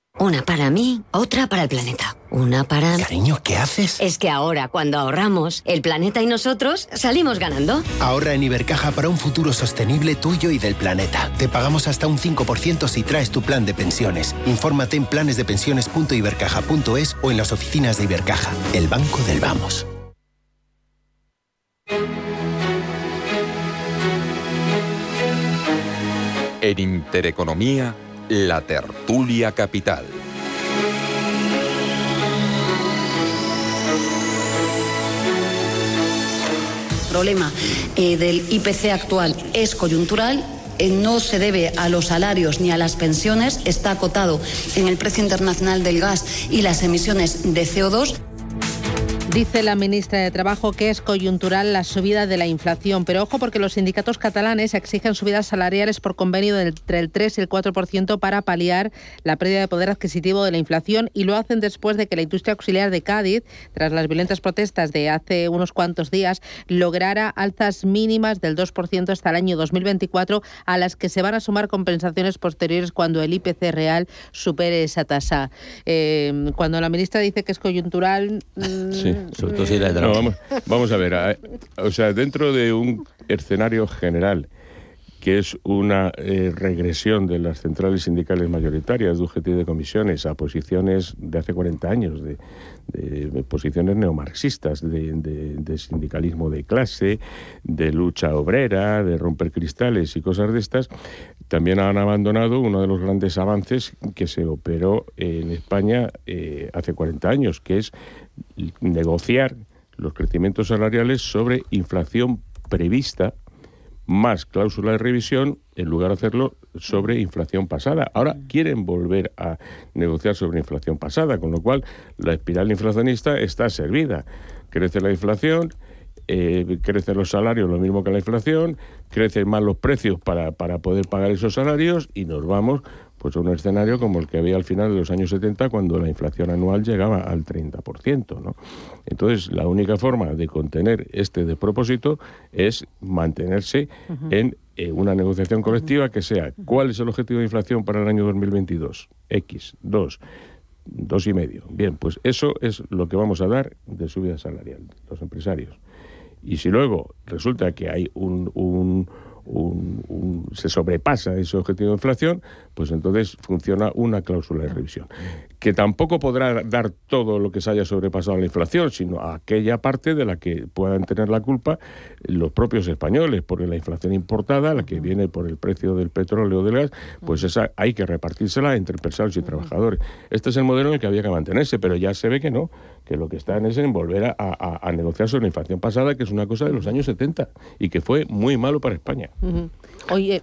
Una para mí, otra para el planeta. Una para... Cariño, ¿qué haces? Es que ahora, cuando ahorramos, el planeta y nosotros salimos ganando. Ahorra en Ibercaja para un futuro sostenible tuyo y del planeta. Te pagamos hasta un 5% si traes tu plan de pensiones. Infórmate en planesdepensiones.ibercaja.es o en las oficinas de Ibercaja, el banco del vamos. En Intereconomía, la tertulia capital. El problema eh, del IPC actual es coyuntural eh, no se debe a los salarios ni a las pensiones, está acotado en el precio internacional del gas y las emisiones de CO2. Dice la ministra de Trabajo que es coyuntural la subida de la inflación, pero ojo porque los sindicatos catalanes exigen subidas salariales por convenio entre el 3 y el 4% para paliar la pérdida de poder adquisitivo de la inflación y lo hacen después de que la industria auxiliar de Cádiz, tras las violentas protestas de hace unos cuantos días, lograra alzas mínimas del 2% hasta el año 2024 a las que se van a sumar compensaciones posteriores cuando el IPC real supere esa tasa. Eh, cuando la ministra dice que es coyuntural... Sí. Vamos, vamos, a ver, o sea, dentro de un escenario general que es una eh, regresión de las centrales sindicales mayoritarias de UGT de comisiones a posiciones de hace 40 años, de, posiciones neomarxistas, de, de, sindicalismo de clase, de lucha obrera, de romper cristales y cosas de estas, también han abandonado uno de los grandes avances que se operó en España eh, hace 40 años, que es negociar los crecimientos salariales sobre inflación prevista más cláusula de revisión en lugar de hacerlo sobre inflación pasada. Ahora quieren volver a negociar sobre inflación pasada, con lo cual la espiral inflacionista está servida. Crece la inflación, eh, crecen los salarios lo mismo que la inflación, crecen más los precios para, para poder pagar esos salarios y nos vamos pues un escenario como el que había al final de los años 70 cuando la inflación anual llegaba al 30%. ¿no? Entonces, la única forma de contener este despropósito es mantenerse en eh, una negociación colectiva que sea cuál es el objetivo de inflación para el año 2022, X, 2, dos y medio. Bien, pues eso es lo que vamos a dar de subida salarial, los empresarios. Y si luego resulta que hay un se sobrepasa ese objetivo de inflación, pues entonces funciona una cláusula de revisión que tampoco podrá dar todo lo que se haya sobrepasado la inflación, sino aquella parte de la que puedan tener la culpa los propios españoles, porque la inflación importada, la que viene por el precio del petróleo o del gas, pues esa hay que repartírsela entre empresarios y trabajadores. Este es el modelo en el que había que mantenerse, pero ya se ve que no, que lo que están es en volver a, negociar sobre la inflación pasada, que es una cosa de los años 70 y que fue muy malo para España. Oye,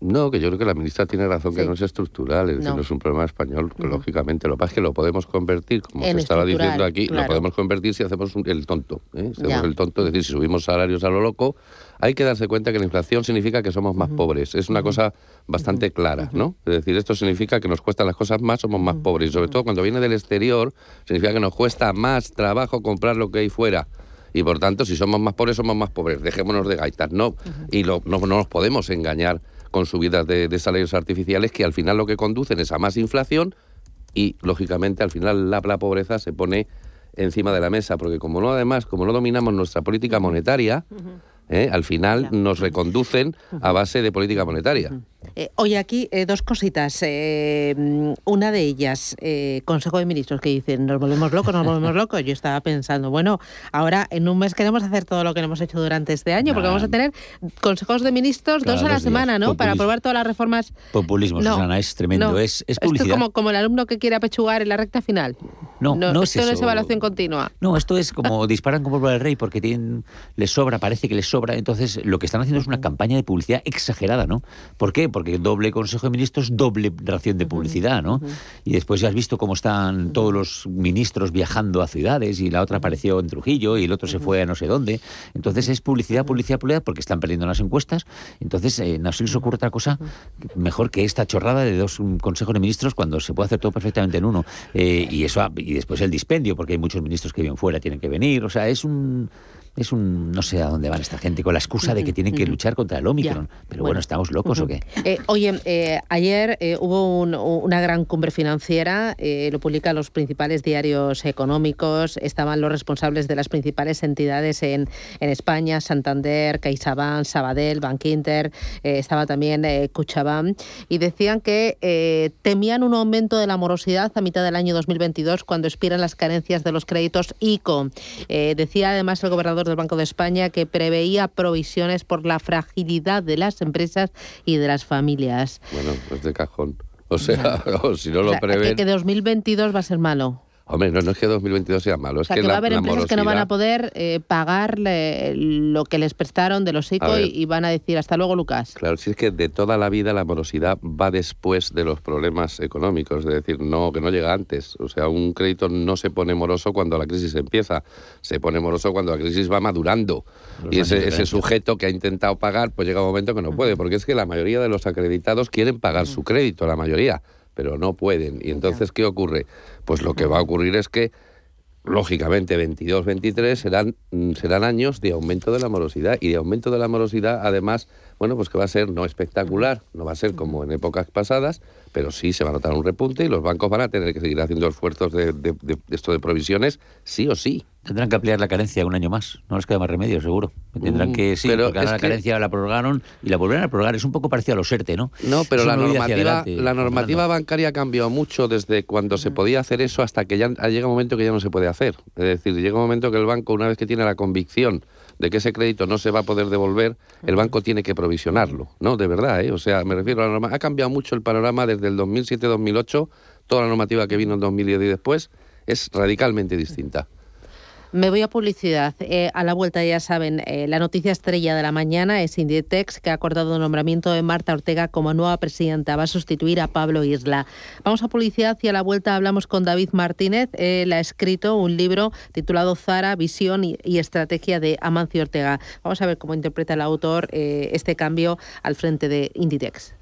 No, que yo creo que la ministra tiene razón que no es estructural, es decir, No. no es un problema español, lógicamente. Lo que pasa es que lo podemos convertir, como En se estaba diciendo aquí, claro. lo podemos convertir si hacemos un- el tonto. ¿eh? Si hacemos el tonto, es decir, si subimos salarios a lo loco, hay que darse cuenta que la inflación significa que somos más pobres. Es una cosa bastante clara, ¿no? Es decir, esto significa que nos cuestan las cosas más, somos más pobres. Y sobre todo cuando viene del exterior, significa que nos cuesta más trabajo comprar lo que hay fuera. Y por tanto, si somos más pobres, somos más pobres. Dejémonos de gaitas, ¿no? Y lo- no, no nos podemos engañar con subidas de, de salarios artificiales que al final lo que conducen es a más inflación y, lógicamente, al final la, la pobreza se pone encima de la mesa. Porque como no, además, como no dominamos nuestra política monetaria, ¿eh? al final nos reconducen a base de política monetaria. Eh, oye, aquí eh, dos cositas. Eh, mm, una de ellas, eh, Consejo de Ministros, que dicen, nos volvemos locos, nos volvemos locos. Yo estaba pensando, bueno, ahora en un mes queremos hacer todo lo que no hemos hecho durante este año, porque vamos a tener consejos de ministros dos a la días. semana, ¿no? Para aprobar todas las reformas. Populismo, No, Susana, es tremendo. no. Es, es Esto publicidad. como, como el alumno que quiere apechugar en la recta final. No, no es esto no es evaluación continua. No, esto es como disparan como pólvora del rey porque tienen, les sobra, parece que les sobra. Entonces, lo que están haciendo es una campaña de publicidad exagerada, ¿no? ¿Por qué? Porque doble Consejo de Ministros, doble ración de publicidad, ¿no? Y después ya has visto cómo están todos los ministros viajando a ciudades y la otra apareció en Trujillo y el otro se fue a no sé dónde. Entonces es publicidad, publicidad, publicidad porque están perdiendo las encuestas. Entonces, eh, no se les ocurre otra cosa mejor que esta chorrada de dos consejos de ministros cuando se puede hacer todo perfectamente en uno. Eh, y eso y después el dispendio, porque hay muchos ministros que viven fuera, tienen que venir. O sea, es un es un no sé a dónde van esta gente con la excusa de que tienen que luchar contra el Omicron. Pero bueno, ¿estamos locos o qué? Eh, oye, eh, ayer eh, hubo un- una gran cumbre financiera, lo publican los principales diarios económicos, estaban los responsables de las principales entidades en, en España, Santander, CaixaBank, Sabadell, Bankinter, estaba también Cuchabam, y decían que temían un aumento de la morosidad a mitad del año 2022 cuando expiran las carencias de los créditos ICO. Decía además el gobernador del Banco de España que preveía provisiones por la fragilidad de las empresas y de las familias. Bueno, pues de cajón. O sea, o si no O lo sea, que, prevén... que 2022 va a ser malo. Hombre, no, no es que 2022 sea malo, O es sea, que, que, la, va a haber la empresas que no van a poder eh, pagar le- lo que les prestaron de los ICO y, y van a decir hasta luego, Lucas. Claro, si es que de toda la vida la morosidad va después de los problemas económicos, es decir, no que no llega antes. O sea, un crédito no se pone moroso cuando la crisis empieza, se pone moroso cuando la crisis va madurando. Los y ese, sujeto que ha intentado pagar, pues llega un momento que no puede, porque es que la mayoría de los acreditados quieren pagar su crédito, la mayoría, pero no pueden. Y entonces, ¿qué ocurre? Pues lo que va a ocurrir es que lógicamente 22, 23 serán, mm, serán años de aumento de la morosidad y de aumento de la morosidad además, bueno, pues que va a ser no espectacular, no va a ser como en épocas pasadas, pero sí se va a notar un repunte y los bancos van a tener que seguir haciendo esfuerzos de, de- de- de esto de provisiones, sí o sí. Tendrán que ampliar la carencia un año más. No les queda más remedio, seguro. Tendrán Mm, que, sí, pero porque ahora es la que- carencia la prorrogaron y la volverán a prorrogar. Es un poco parecido a los ERTE, ¿no? No, pero la normativa, la normativa bancaria ha cambiado mucho desde cuando se podía hacer eso hasta que ya llega un momento que ya no se puede hacer. Es decir, llega un momento que el banco, una vez que tiene la convicción de que ese crédito no se va a poder devolver, el banco tiene que provisionarlo, ¿no? De verdad, ¿eh? O sea, me refiero a la norma. Ha cambiado mucho el panorama desde el 2007-2008, toda la normativa que vino en 2010 y después es radicalmente distinta. Me voy a publicidad. Eh, a la vuelta, ya saben, eh, la noticia estrella de la mañana es Inditex, que ha acordado el nombramiento de Marta Ortega como nueva presidenta. Va a sustituir a Pablo Isla. Vamos a publicidad y a la vuelta hablamos con David Martínez. Él ha escrito un libro titulado Zara, Visión y, Estrategia de Amancio Ortega. Vamos a ver cómo interpreta el autor eh, este cambio al frente de Inditex.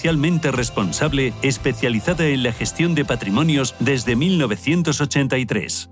socialmente responsable especializada en la gestión de patrimonios desde 1983.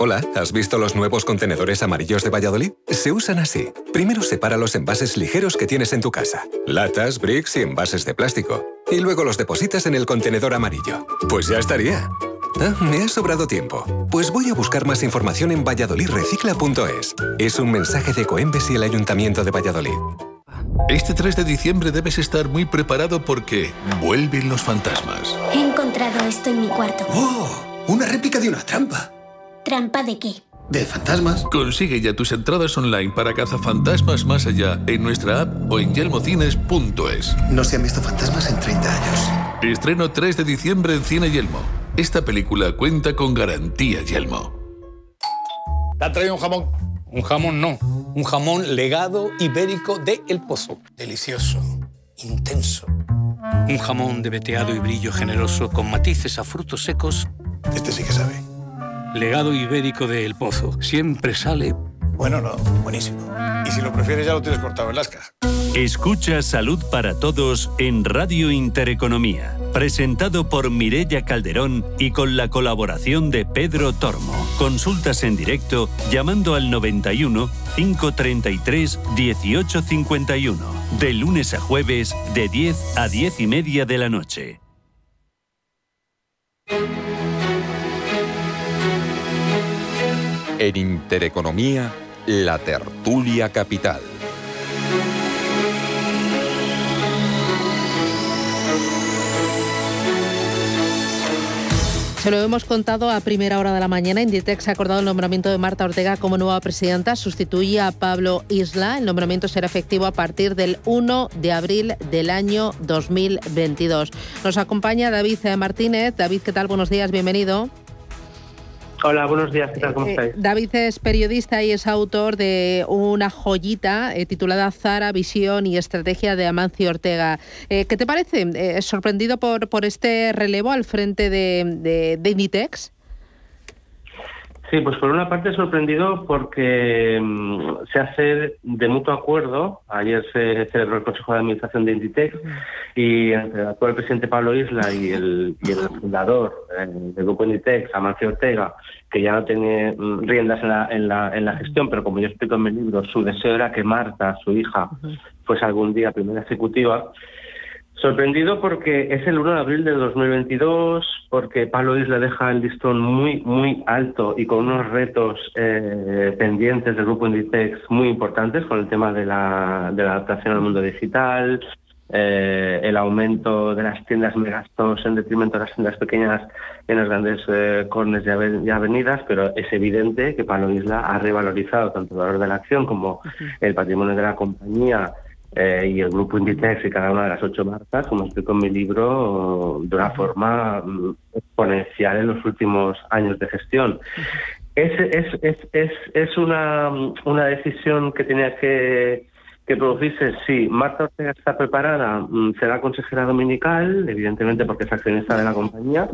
Hola, ¿has visto los nuevos contenedores amarillos de Valladolid? Se usan así. Primero separa los envases ligeros que tienes en tu casa. Latas, bricks y envases de plástico. Y luego los depositas en el contenedor amarillo. Pues ya estaría. Ah, me ha sobrado tiempo. Pues voy a buscar más información en valladolidrecicla.es. Es un mensaje de Coembes y el Ayuntamiento de Valladolid. Este 3 de diciembre debes estar muy preparado porque vuelven los fantasmas. He encontrado esto en mi cuarto. ¡Oh! Una réplica de una trampa. ¿Trampa de qué? De fantasmas. Consigue ya tus entradas online para cazafantasmas más allá en nuestra app o en yelmocines.es. No se han visto fantasmas en 30 años. Estreno 3 de diciembre en Cine Yelmo. Esta película cuenta con garantía Yelmo. ¿Te ha traído un jamón? Un jamón no. Un jamón legado ibérico de El Pozo. Delicioso. Intenso. Un jamón de veteado y brillo generoso con matices a frutos secos. Este sí que sabe. Legado ibérico de El Pozo. Siempre sale. Bueno, no, buenísimo. Y si lo prefieres, ya lo tienes cortado en lasca. Escucha Salud para Todos en Radio Intereconomía. Presentado por Mirella Calderón y con la colaboración de Pedro Tormo. Consultas en directo llamando al 91 533 1851. De lunes a jueves, de 10 a 10 y media de la noche. En Intereconomía, la tertulia capital. Se lo hemos contado a primera hora de la mañana. Inditex ha acordado el nombramiento de Marta Ortega como nueva presidenta. Sustituye a Pablo Isla. El nombramiento será efectivo a partir del 1 de abril del año 2022. Nos acompaña David Martínez. David, ¿qué tal? Buenos días, bienvenido. Hola, buenos días, ¿qué tal? ¿Cómo Eh, estáis? David es periodista y es autor de una joyita eh, titulada Zara, Visión y Estrategia de Amancio Ortega. Eh, ¿Qué te parece? Eh, ¿Sorprendido por, por este relevo al frente de, de, de Inditex? Sí, pues por una parte sorprendido porque mm, se hace de mutuo acuerdo. Ayer se celebró el Consejo de Administración de Inditex y entre el actual presidente Pablo Isla y el, y el fundador eh, del grupo Inditex, Amancio Ortega, que ya no tiene mm, riendas en la, en, la, en la gestión, pero como yo explico en mi libro, su deseo era que Marta, su hija, fuese algún día primera ejecutiva. Sorprendido porque es el 1 de abril del 2022, porque Pablo Isla deja el listón muy, muy alto y con unos retos eh, pendientes del grupo Inditex muy importantes con el tema de la, de la adaptación al mundo digital, eh, el aumento de las tiendas megastos en detrimento de las tiendas pequeñas en los grandes eh, cornes y ave- y avenidas, pero es evidente que Pablo Isla ha revalorizado tanto el valor de la acción como el patrimonio de la compañía eh, y el grupo Inditex y cada una de las ocho marcas, como explico en mi libro, de una forma mm, exponencial en los últimos años de gestión. Es, es, es, es, es una, una decisión que tenía que, que producirse. Sí, Marta Ortega está preparada, mm, será consejera dominical, evidentemente porque es accionista de la compañía,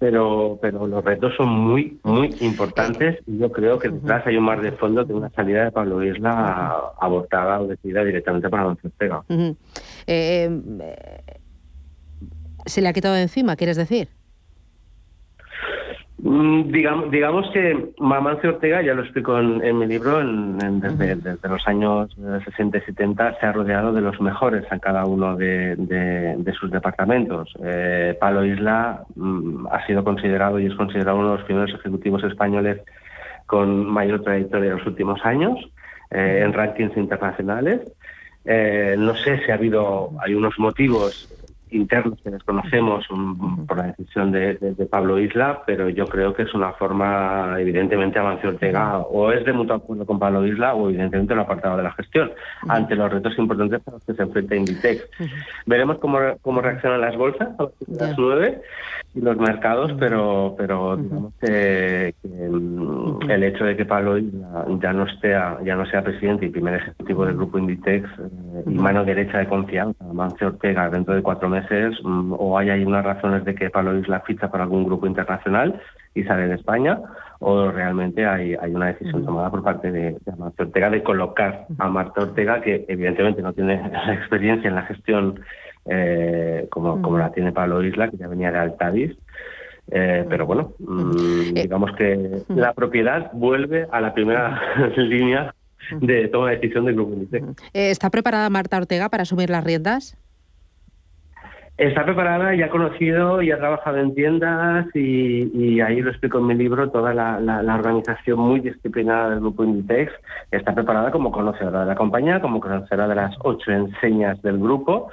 pero, pero los retos son muy, muy importantes y yo creo que detrás hay un mar de fondo de una salida de Pablo Isla abortada o decidida directamente para Don Ortega. Eh, eh, ¿Se le ha quitado de encima, quieres decir? Mm, Digamos, digamos que Mamancio Ortega, ya lo explico en, en mi libro, en- en- desde, desde los años eh, 60 y 70 se ha rodeado de los mejores en cada uno de, de- de sus departamentos. Eh, Palo Isla mm, ha sido considerado y es considerado uno de los primeros ejecutivos españoles con mayor trayectoria en los últimos años eh, en rankings internacionales. Eh, no sé si ha habido, hay unos motivos internos que desconocemos um, por la decisión de, Pablo Isla, pero yo creo que es una forma, evidentemente, Amancio Ortega o es de mutuo acuerdo con Pablo Isla o evidentemente lo apartado de la gestión, ante los retos importantes a los que se enfrenta Inditex. Veremos cómo, cómo reaccionan las bolsas a las nueve y los mercados, pero pero digamos que, mm, el hecho de que Pablo Isla ya no sea, ya no sea presidente y primer ejecutivo del grupo Inditex eh, y mano derecha de confianza, Amancio Ortega, dentro de cuatro meses, Mm, o hay, hay unas razones de que Pablo Isla ficha para algún grupo internacional y sale de España, o realmente hay, hay una decisión tomada por parte de, Marta Ortega de colocar a Marta Ortega, que evidentemente no tiene la experiencia en la gestión eh, como, como la tiene Pablo Isla, que ya venía de Altadis. Eh, pero bueno, mm, eh, digamos que la propiedad vuelve a la primera línea de toma de decisión del grupo ¿Está preparada Marta Ortega para asumir las riendas? Está preparada y ha conocido y ha trabajado en tiendas y, ahí lo explico en mi libro, toda la, la, organización muy disciplinada del grupo Inditex está preparada como conocedora de la compañía, como conocedora de las ocho enseñas del grupo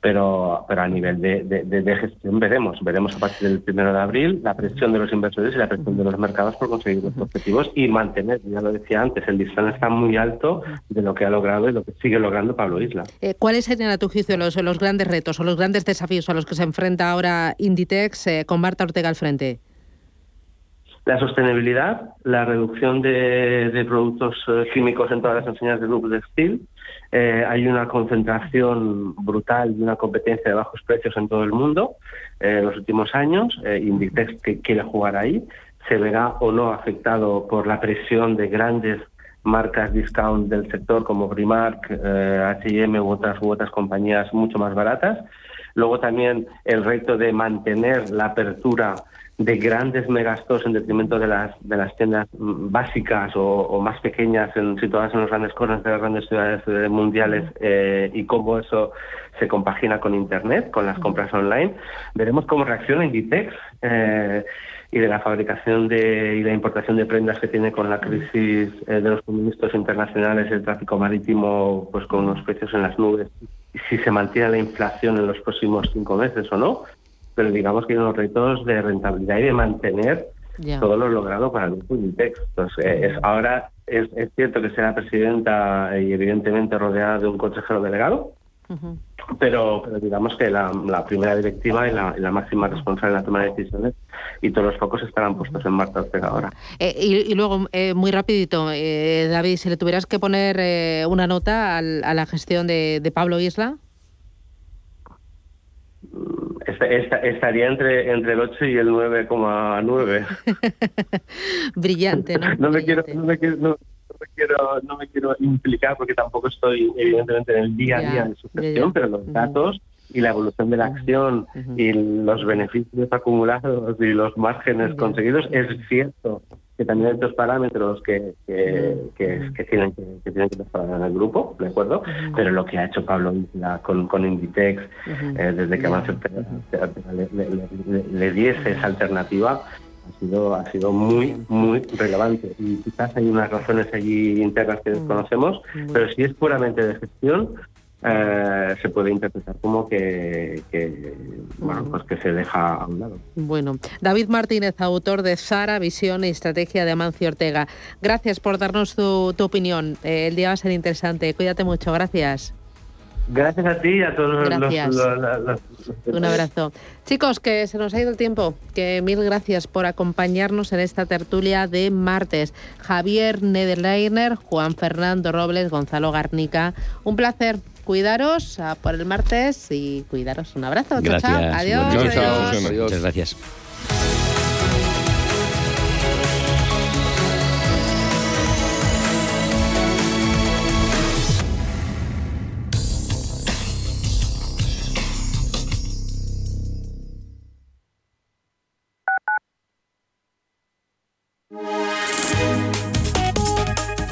pero, pero a nivel de, de, gestión veremos, veremos a partir del primero de abril la presión de los inversores y la presión de los mercados por conseguir los objetivos y mantener, ya lo decía antes, el listón está muy alto de lo que ha logrado y lo que sigue logrando Pablo Isla. Eh, ¿Cuáles serían a tu juicio los, los grandes retos o los grandes desafíos a los que se enfrenta ahora Inditex eh, con Marta Ortega al frente? La sostenibilidad, la reducción de, productos eh, químicos en todas las enseñanzas del grupo textil. Eh, hay una concentración brutal y una competencia de bajos precios en todo el mundo eh, en los últimos años. Inditex que quiere jugar ahí se verá o no afectado por la presión de grandes marcas discount del sector como Primark, H&M u u otras compañías mucho más baratas. Luego también el reto de mantener la apertura de grandes megastores en detrimento de las, de las tiendas básicas o, más pequeñas en, situadas en los grandes corners de las grandes ciudades eh, mundiales eh, y cómo eso se compagina con Internet, con las compras online. Veremos cómo reacciona Inditex eh, y de la fabricación de, y la importación de prendas que tiene con la crisis de los suministros internacionales, el tráfico marítimo, pues con unos precios en las nubes. Si se mantiene la inflación en los próximos cinco meses o no pero digamos que hay unos retos de rentabilidad y de mantener todo lo logrado para el grupo Inditex. Entonces, eh, es, ahora es, cierto que será presidenta y evidentemente rodeada de un consejero delegado, pero, pero, digamos que la, primera directiva y la, máxima responsable en la toma de decisiones y todos los focos estarán puestos en Marta Ortega ahora. Eh, y, luego, eh, muy rapidito, David, si le tuvieras que poner una nota a la gestión de, de Pablo Isla. estaría entre, entre el 8 y el 9,9. Brillante, ¿no? no, me quiero, no, me quiero, no, me quiero, no me quiero implicar porque tampoco estoy evidentemente en el día a día de su gestión, pero los datos y la evolución de la acción y los beneficios acumulados y los márgenes conseguidos es cierto que también hay otros parámetros que, que, que, tienen que, que tienen que mejorar en el grupo, ¿de acuerdo? Pero lo que ha hecho Pablo con, con Inditex, eh, desde que Amancio le, le, le, diese esa alternativa, ha sido, ha sido muy, muy relevante. Y quizás hay unas razones allí internas que desconocemos, pero si es puramente de gestión, eh, se puede interpretar como que, bueno, pues que se deja a un lado. Bueno, David Martínez, autor de Sara, Visión y Estrategia de Amancio Ortega. Gracias por darnos tu, opinión. Eh, el día va a ser interesante. Cuídate mucho. Gracias. Gracias a ti y a todos los, Un abrazo. Chicos, que se nos ha ido el tiempo. Que mil gracias por acompañarnos en esta tertulia de martes. Javier Nederleiner, Juan Fernando Robles, Gonzalo Garnica. Un placer cuidaros por el martes y cuidaros. Un abrazo. Gracias. Chao, Adiós. adiós. Muchas gracias.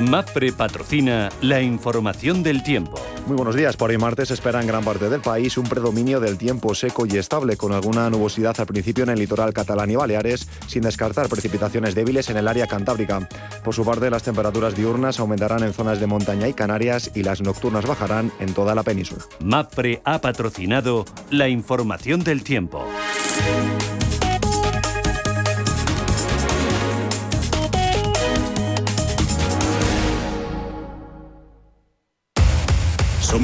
MAFRE patrocina la información del tiempo. Muy buenos días. Por hoy martes espera en gran parte del país un predominio del tiempo seco y estable, con alguna nubosidad al principio en el litoral catalán y Baleares, sin descartar precipitaciones débiles en el área cantábrica. Por su parte, las temperaturas diurnas aumentarán en zonas de montaña y Canarias y las nocturnas bajarán en toda la península. MAPFRE ha patrocinado la información del tiempo.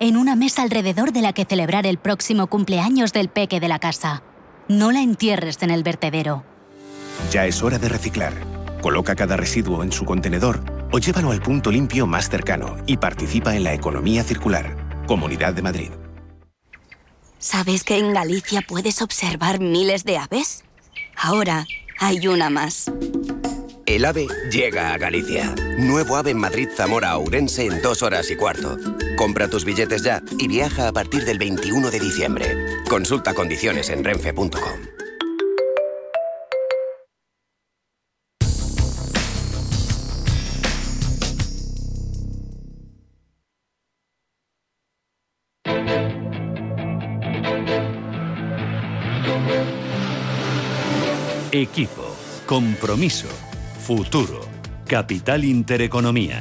en una mesa alrededor de la que celebrar el próximo cumpleaños del peque de la casa. No la entierres en el vertedero. Ya es hora de reciclar. Coloca cada residuo en su contenedor o llévalo al punto limpio más cercano y participa en la economía circular. Comunidad de Madrid. ¿Sabes que en Galicia puedes observar miles de aves? Ahora hay una más. El AVE llega a Galicia. Nuevo AVE en Madrid, Zamora, Ourense en dos horas y cuarto. Compra tus billetes ya y viaja a partir del 21 de diciembre. Consulta condiciones en renfe.com. Equipo, compromiso, futuro, capital intereconomía.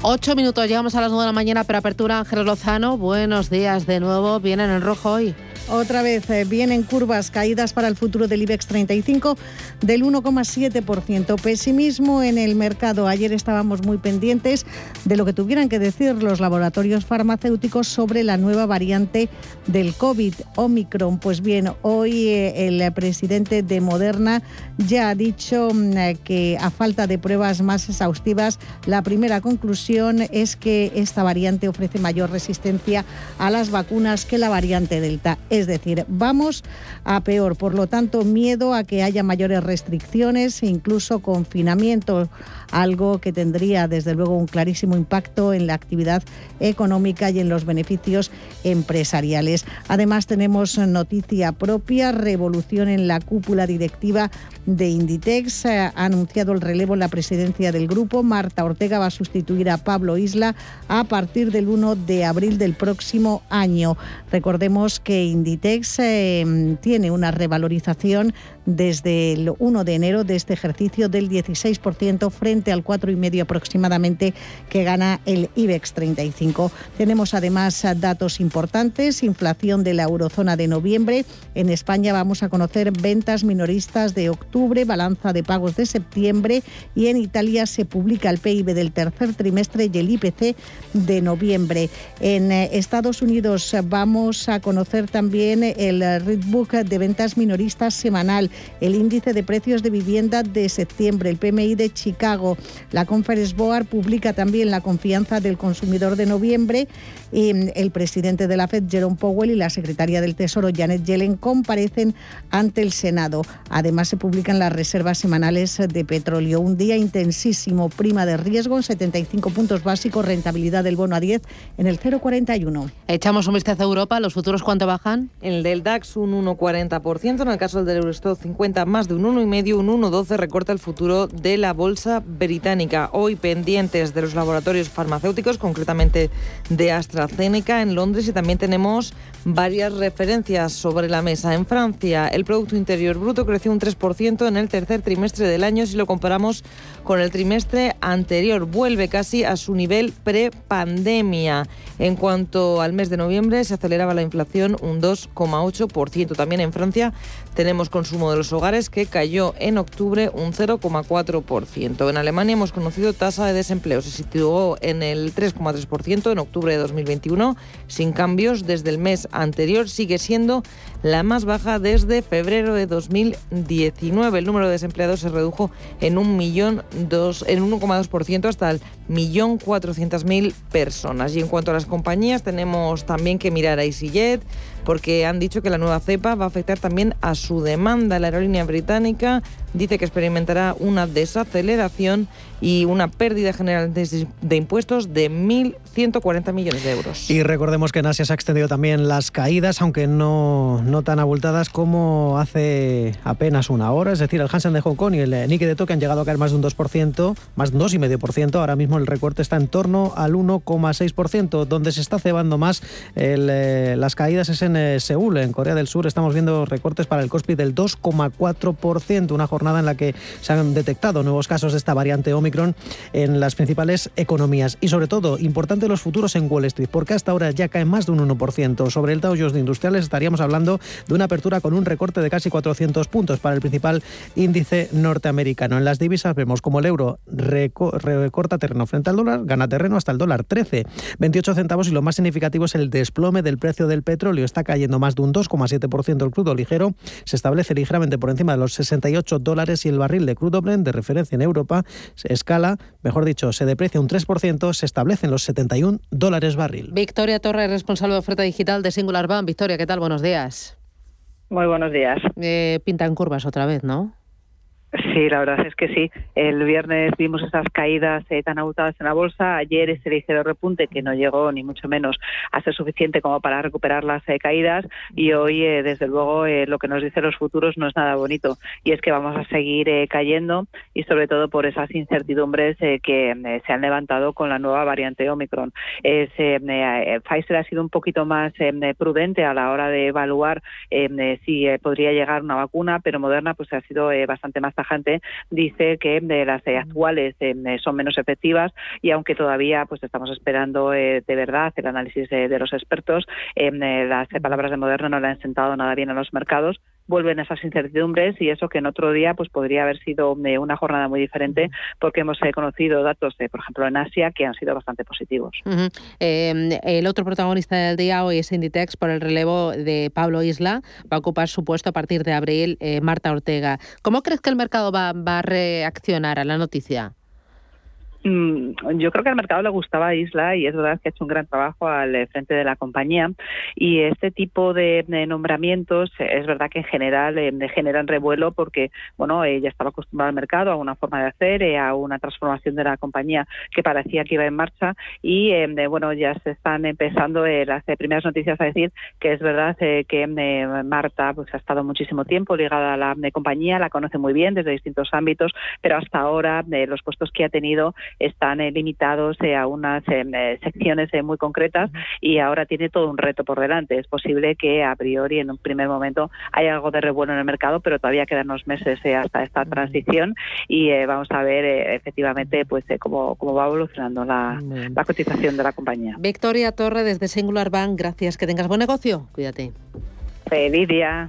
Ocho minutos, llegamos a las nueve de la mañana, pero apertura Ángel Lozano. Buenos días de nuevo, vienen en rojo hoy. Otra vez eh, vienen curvas caídas para el futuro del IBEX 35 del 1,7%. Pesimismo en el mercado. Ayer estábamos muy pendientes de lo que tuvieran que decir los laboratorios farmacéuticos sobre la nueva variante del COVID, Omicron. Pues bien, hoy eh, el presidente de Moderna ya ha dicho mm, que a falta de pruebas más exhaustivas, la primera conclusión es que esta variante ofrece mayor resistencia a las vacunas que la variante Delta. Es decir, vamos a peor. Por lo tanto, miedo a que haya mayores restricciones e incluso confinamiento, algo que tendría desde luego un clarísimo impacto en la actividad económica y en los beneficios empresariales. Además, tenemos noticia propia, revolución en la cúpula directiva de Inditex. Ha anunciado el relevo en la presidencia del grupo. Marta Ortega va a sustituir a Pablo Isla a partir del 1 de abril del próximo año. Recordemos que Inditex eh, tiene una revalorización desde el 1 de enero de este ejercicio del 16% frente al 4,5% aproximadamente que gana el IBEX 35. Tenemos además datos importantes, inflación de la eurozona de noviembre. En España vamos a conocer ventas minoristas de octubre, balanza de pagos de septiembre y en Italia se publica el PIB del tercer trimestre y el IPC de noviembre. En eh, Estados Unidos vamos a conocer también el Readbook de ventas minoristas semanal el índice de precios de vivienda de septiembre, el PMI de Chicago. La Conference Board publica también la confianza del consumidor de noviembre. Y mm, el presidente de la Fed, Jerome Powell, y la secretaria del Tesoro, Janet Yellen, comparecen ante el Senado. Además, se publican las reservas semanales de petróleo. Un día intensísimo, prima de riesgo en 75 puntos básicos, rentabilidad del bono a 10 en el 0,41. Echamos un vistazo a Europa. ¿Los futuros cuánto bajan? El del DAX un 1,40%, en el caso del Eurostock 50 más de un 1,5, un 1,12 recorta el futuro de la bolsa británica. Hoy pendientes de los laboratorios farmacéuticos, concretamente de AstraZeneca en Londres y también tenemos varias referencias sobre la mesa. En Francia, el Producto Interior Bruto creció un 3% en el tercer trimestre del año si lo comparamos con el trimestre anterior. Vuelve casi a su nivel pre-pandemia. En cuanto al mes de noviembre, se aceleraba la inflación un 2 2,8%. También en Francia tenemos consumo de los hogares que cayó en octubre un 0,4%. En Alemania hemos conocido tasa de desempleo. Se situó en el 3,3% en octubre de 2021, sin cambios desde el mes anterior. Sigue siendo la más baja desde febrero de 2019. El número de desempleados se redujo en un millón dos, en 1,2% hasta el millón cuatrocientos mil personas. Y en cuanto a las compañías, tenemos también que mirar a EasyJet porque han dicho que la nueva cepa va a afectar también a su demanda. La aerolínea británica dice que experimentará una desaceleración y una pérdida general de, impuestos de 1.140 millones de euros. Y recordemos que en Asia se ha extendido también las caídas, aunque no, no tan abultadas como hace apenas una hora. Es decir, el Hansen de Hong Kong y el Nikkei de Tokio han llegado a caer más de un 2%, más de un 2,5%. Ahora mismo el recorte está en torno al 1,6%. Donde se está cebando más eh, las caídas es en eh, Seúl, en Corea del Sur. Estamos viendo recortes para el Kospi del 2,4%, una jornada en la que se han detectado nuevos casos de esta variante Omicron en las principales economías. Y sobre todo, importante los futuros en Wall Street, porque hasta ahora ya cae más de un 1%. Sobre el Dow Jones de Industriales estaríamos hablando de una apertura con un recorte de casi 400 puntos para el principal índice norteamericano. En las divisas vemos como el euro recorta terreno frente al dólar, gana terreno hasta el dólar 13, 28 centavos y lo más significativo es el desplome del precio del petróleo. Está cayendo más de un 2,7% el crudo ligero, se establece ligeramente por encima de los 68 dólares y el barril de crudo Brent de referencia en Europa es escala, mejor dicho, se deprecia un 3%, se establecen los 71 dólares barril. Victoria Torres, responsable de oferta digital de Singular Bank. Victoria, ¿qué tal? Buenos días. Muy buenos días. Eh, pintan curvas otra vez, ¿no? Sí, la verdad es que sí. El viernes vimos esas caídas eh, tan abultadas en la bolsa. Ayer ese ligero repunte que no llegó ni mucho menos a ser suficiente como para recuperar las eh, caídas. Y hoy, eh, desde luego, lo que nos dicen los futuros no es nada bonito. Y es que vamos a seguir cayendo y sobre todo por esas incertidumbres que se han levantado con la nueva variante Omicron. Pfizer ha sido un poquito más prudente a la hora de evaluar si podría llegar una vacuna, pero Moderna pues ha sido bastante más dice que de las actuales eh, son menos efectivas y aunque todavía pues estamos esperando eh, de verdad el análisis de los expertos, eh, las palabras de Moderna no le han sentado nada bien a los mercados vuelven esas incertidumbres y eso que en otro día pues podría haber sido una jornada muy diferente porque hemos conocido datos, de, por ejemplo, en Asia que han sido bastante positivos. el otro protagonista del día hoy es Inditex por el relevo de Pablo Isla. Va a ocupar su puesto a partir de abril Marta Ortega. ¿Cómo crees que el mercado va, va a reaccionar a la noticia? Mm, yo creo que al mercado le gustaba Isla y es verdad que ha hecho un gran trabajo al eh, frente de la compañía. Y este tipo de, nombramientos eh, es verdad que en general eh, generan revuelo porque bueno ella estaba acostumbrada al mercado a una forma de hacer a una transformación de la compañía que parecía que iba en marcha. Y bueno ya se están empezando las primeras noticias a decir que es verdad que Marta pues ha estado muchísimo tiempo ligada a la compañía la conoce muy bien desde distintos ámbitos pero hasta ahora los puestos que ha tenido están eh, limitados eh, a unas em, eh, secciones muy concretas y ahora tiene todo un reto por delante. Es posible que a priori en un primer momento haya algo de revuelo en el mercado, pero todavía quedan unos meses hasta esta transición y vamos a ver efectivamente pues cómo, cómo va evolucionando la, la cotización de la compañía. Victoria Torre desde Singular Bank, gracias. Que tengas buen negocio. Cuídate. Feliz día.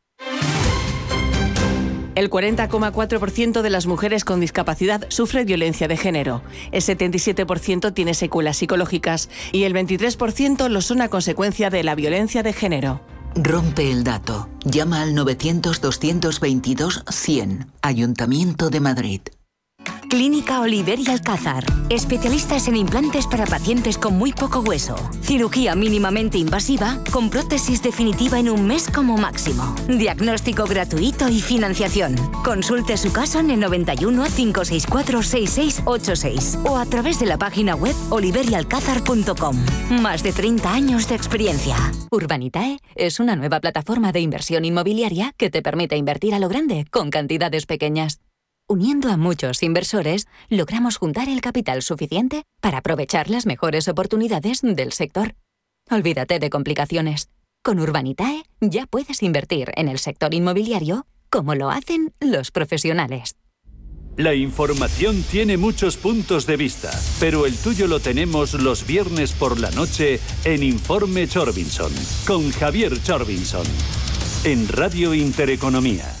El 40,4% de las mujeres con discapacidad sufre violencia de género. El 77% tiene secuelas psicológicas y el 23% lo son a consecuencia de la violencia de género. Rompe el dato. Llama al 900-222-100. Ayuntamiento de Madrid. Clínica Oliver y Alcázar. Especialistas en implantes para pacientes con muy poco hueso. Cirugía mínimamente invasiva con prótesis definitiva en un mes como máximo. Diagnóstico gratuito y financiación. Consulte su caso en el 91 564 6686 o a través de la página web oliverialcázar.com. Más de 30 años de experiencia. Urbanitae es una nueva plataforma de inversión inmobiliaria que te permite invertir a lo grande con cantidades pequeñas. Uniendo a muchos inversores, logramos juntar el capital suficiente para aprovechar las mejores oportunidades del sector. Olvídate de complicaciones. Con Urbanitae ya puedes invertir en el sector inmobiliario como lo hacen los profesionales. La información tiene muchos puntos de vista, pero el tuyo lo tenemos los viernes por la noche en Informe Chorbinson, con Javier Chorbinson, en Radio Intereconomía.